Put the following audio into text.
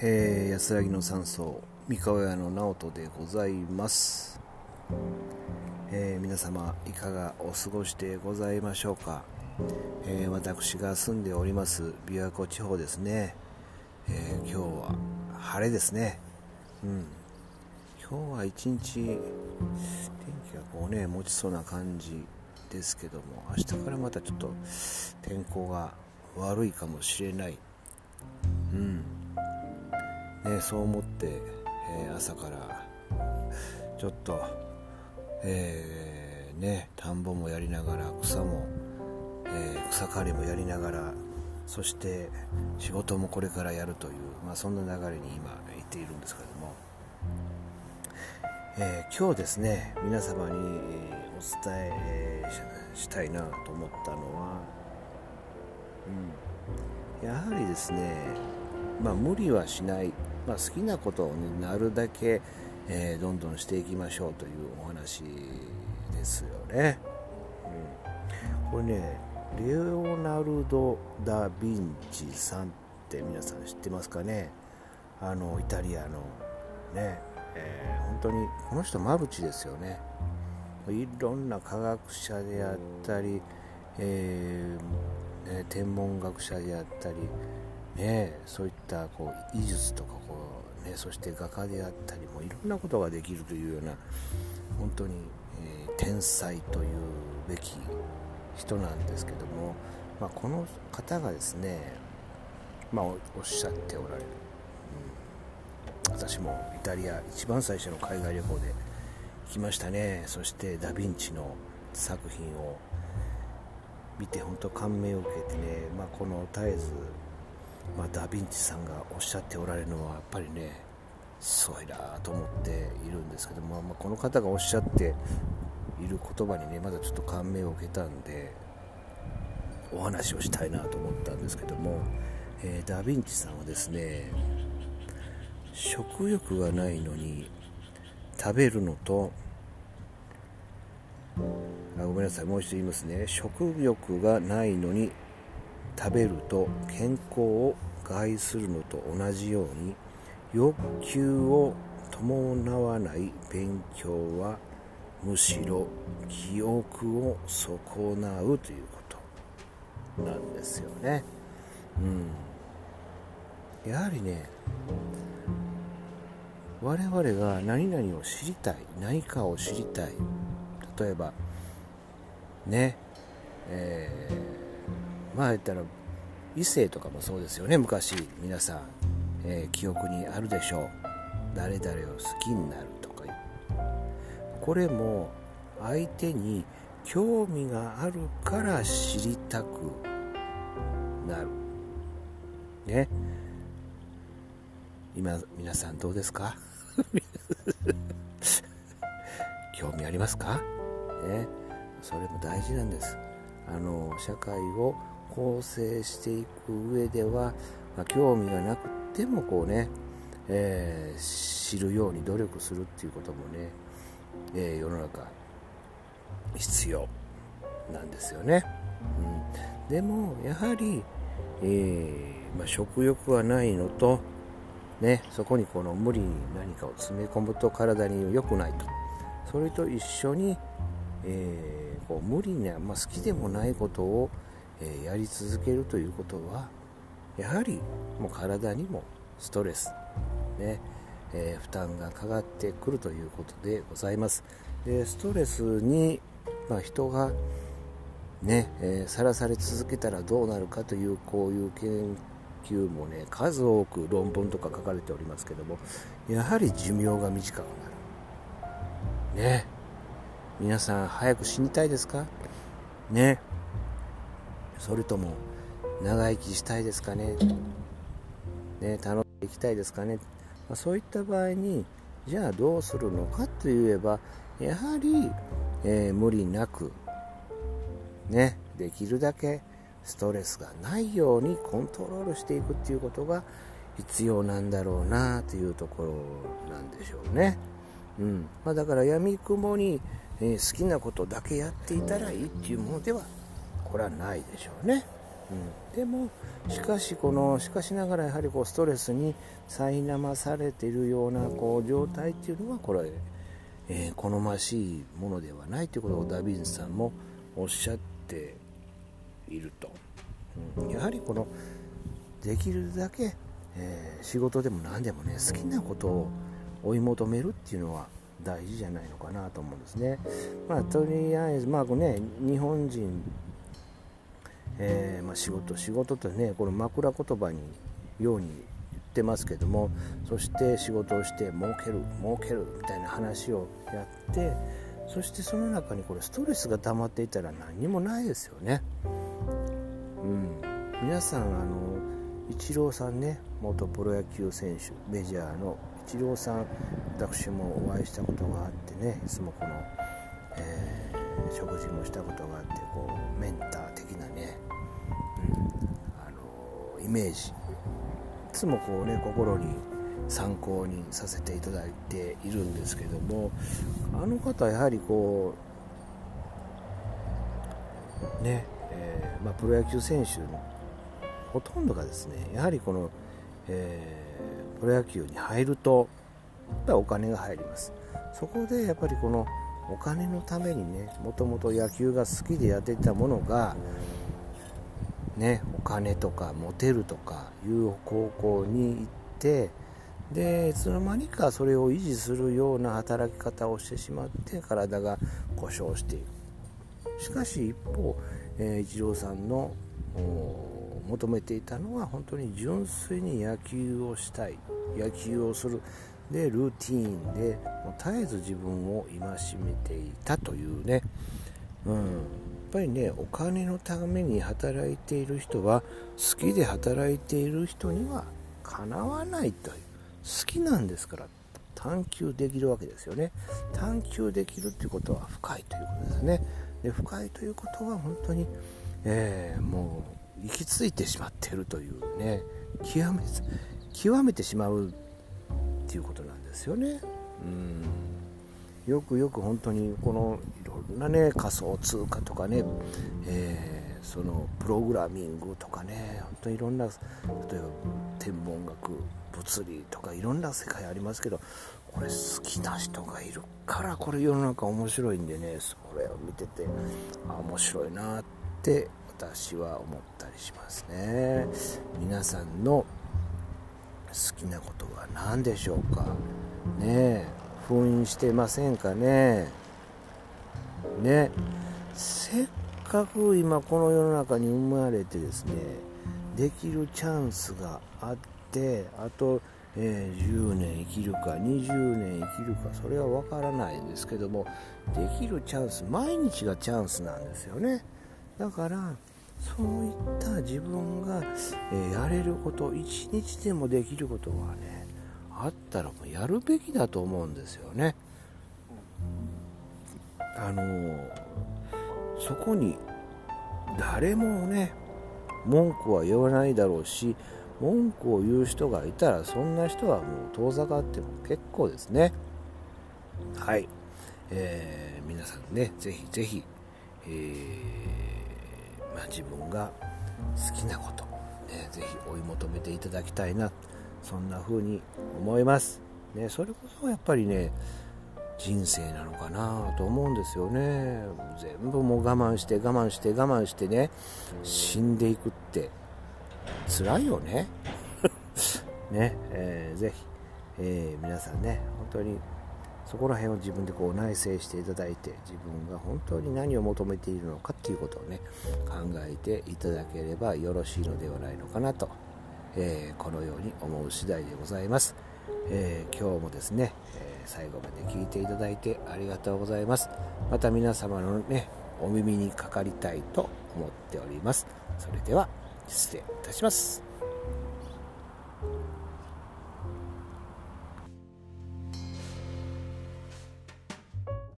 えー、安らぎの山荘三河屋の直人でございます、えー、皆様いかがお過ごしでございましょうか、えー、私が住んでおります琵琶湖地方ですね、え今日は晴れですね。うん。今日は一日天気がこうね持ちそうな感じですけども明日からまたちょっと天候が悪いかもしれない。うん。ね、そう思って、えー、朝からちょっと、えー、ね、田んぼもやりながら草も、えー、草刈りもやりながらそして仕事もこれからやるという、まあ、そんな流れに今行っているんですけれども、えー、今日ですね皆様にお伝えしたいなと思ったのは、うん、やはりですねまあ、無理はしない、まあ、好きなことを、ね、なるだけ、えー、どんどんしていきましょうというお話ですよね。うん、これねレオナルド・ダ・ヴィンチさんって皆さん知ってますかね？あのイタリアのね、えー、本当にこの人マルチですよね。いろんな科学者であったり、えー、天文学者であったりね、そういったこう医術とかこう、ね、そして画家であったりもいろんなことができるというような本当に、えー、天才というべき人なんですけども、まあ、この方がですね、まあ、おっしゃっておられる、うん、私もイタリア一番最初の海外旅行で行きましたね。そしてダ・ヴィンチの作品を見て本当感銘を受けてね、まあ、この絶えずまあ、ダ・ヴィンチさんがおっしゃっておられるのはやっぱりねすごいなと思っているんですけども、まあ、この方がおっしゃっている言葉にねまだちょっと感銘を受けたんでお話をしたいなと思ったんですけども、えー、ダ・ヴィンチさんはですね食欲がないのに食べるのとあごめんなさいもう一度言いますね。食欲がないのに食べると健康を害するのと同じように欲求を伴わない勉強はむしろ記憶を損なうということなんですよね。うん、やはりね我々が何々を知りたい何かを知りたい例えばねえまあ言ったら異性とかもそうですよね。昔皆さん、えー、記憶にあるでしょう。誰々を好きになるとかこれも相手に興味があるから知りたくなる。ね。今皆さんどうですか？興味ありますか？ね。それも大事なんです。あの社会を構成していく上では、まあ、興味がなくてもこうね、えー、知るように努力するっていうこともね、えー、世の中必要なんですよね、うん、でもやはり、えー、まあ、食欲はないのとね、そこにこの無理に何かを詰め込むと体に良くないと。それと一緒に、えー、こう無理な、まあ、好きでもないことをえやり続けるということはやはりもう体にもストレス、ねえー、負担がかかってくるということでございます。でストレスに、まあ、人がねさら、えー、され続けたらどうなるかというこういう研究もね数多く論文とか書かれておりますけどもやはり寿命が短くなる。ね。皆さん早く死にたいですか？ね。それとも長生きしたいですかね？ね楽しんでいきたいですかね、まあ、そういった場合にじゃあどうするのかといえばやはり、えー、無理なくねできるだけストレスがないようにコントロールしていくっていうことが必要なんだろうなというところなんでしょうね。うん。まあ、だからやみくもに、えー、好きなことだけやっていたらいいっていうものではこれはないでしょうね。うん、でもしかしこのしかしながらやはりこうストレスに苛まされているようなこう状態っていうのはこれ、えー、好ましいものではないということをダ・ヴィンさんもおっしゃっていると、うん、やはりこのできるだけ、えー、仕事でも何でもね好きなことを追い求めるっていうのは大事じゃないのかなと思うんですね。まあ、とりあえず、まあね、日本人えー、まあ、仕事仕事とねこの枕言葉にように言ってますけどもそして仕事をして儲ける儲けるみたいな話をやってそしてその中にこれストレスが溜まっていたら何にもないですよね。うん、皆さんあのイチローさんね元プロ野球選手メジャーのイチローさん私もお会いしたことがあってねいつもこの、えー、食事もしたことがあってこうメンターイメージ。いつもこうね心に参考にさせていただいているんですけどもあの方はやはりこうね、えー、まあ、プロ野球選手のほとんどがですねやはりこの、えー、プロ野球に入るとやっぱりお金が入ります。そこでやっぱりこのお金のためにねもともと野球が好きでやっていたものがね、お金とかモテるとかいう高校に行ってでいつの間にかそれを維持するような働き方をしてしまって体が故障していく。しかし一方、えー、イチローさんの求めていたのは本当に純粋に野球をしたい。野球をする。でルーティーンでもう絶えず自分を戒めていたというね、うん、ぱりねお金のために働いている人は好きで働いている人にはかなわないという好きなんですから探求できるわけですよね。探求できるということは深いということですね。で深いということは本当に、えー、もう行き着いてしまっているというね極め極めてしまうっていうことなんですよね。うん。よくよく本当にこのいろんなね仮想通貨とかね、えー、そのプログラミングとかね本当にいろんな例えば天文学物理とかいろんな世界ありますけどこれ好きな人がいるからこれ世の中面白いんでねそれを見ててあ面白いなって私は思ったりしますね。皆さんの好きなことは何でしょうか？ねえ。封印してませんかね。ね。せっかく今この世の中に生まれてですねできるチャンスがあってあと、えー、10年生きるか20年生きるかそれは分からないんですけどもできるチャンス毎日がチャンスなんですよね。だからそういった自分が、えー、やれること一日でもできることはねあったらもうやるべきだと思うんですよね。あのそこに誰もね文句は言わないだろうし文句を言う人がいたらそんな人はもう遠ざかっても結構ですね。はい、えー、皆さんねぜひぜひ、えー、まあ、自分が好きなこと、ね、ぜひ追い求めていただきたいな。そんな風に思います、ね、それこそやっぱりね人生なのかなと思うんですよね。全部もう我慢して我慢して我慢してね死んでいくって辛いよね。ね、えー、ぜひ、えー、皆さんね本当にそこら辺を自分でこう内省していただいて自分が本当に何を求めているのかっていうことをね考えていただければよろしいのではないのかなとえー、このように思う次第でございます、えー、今日もですね、え最後まで聞いていただいてありがとうございます。また皆様のねお耳にかかりたいと思っております。それでは失礼いたします。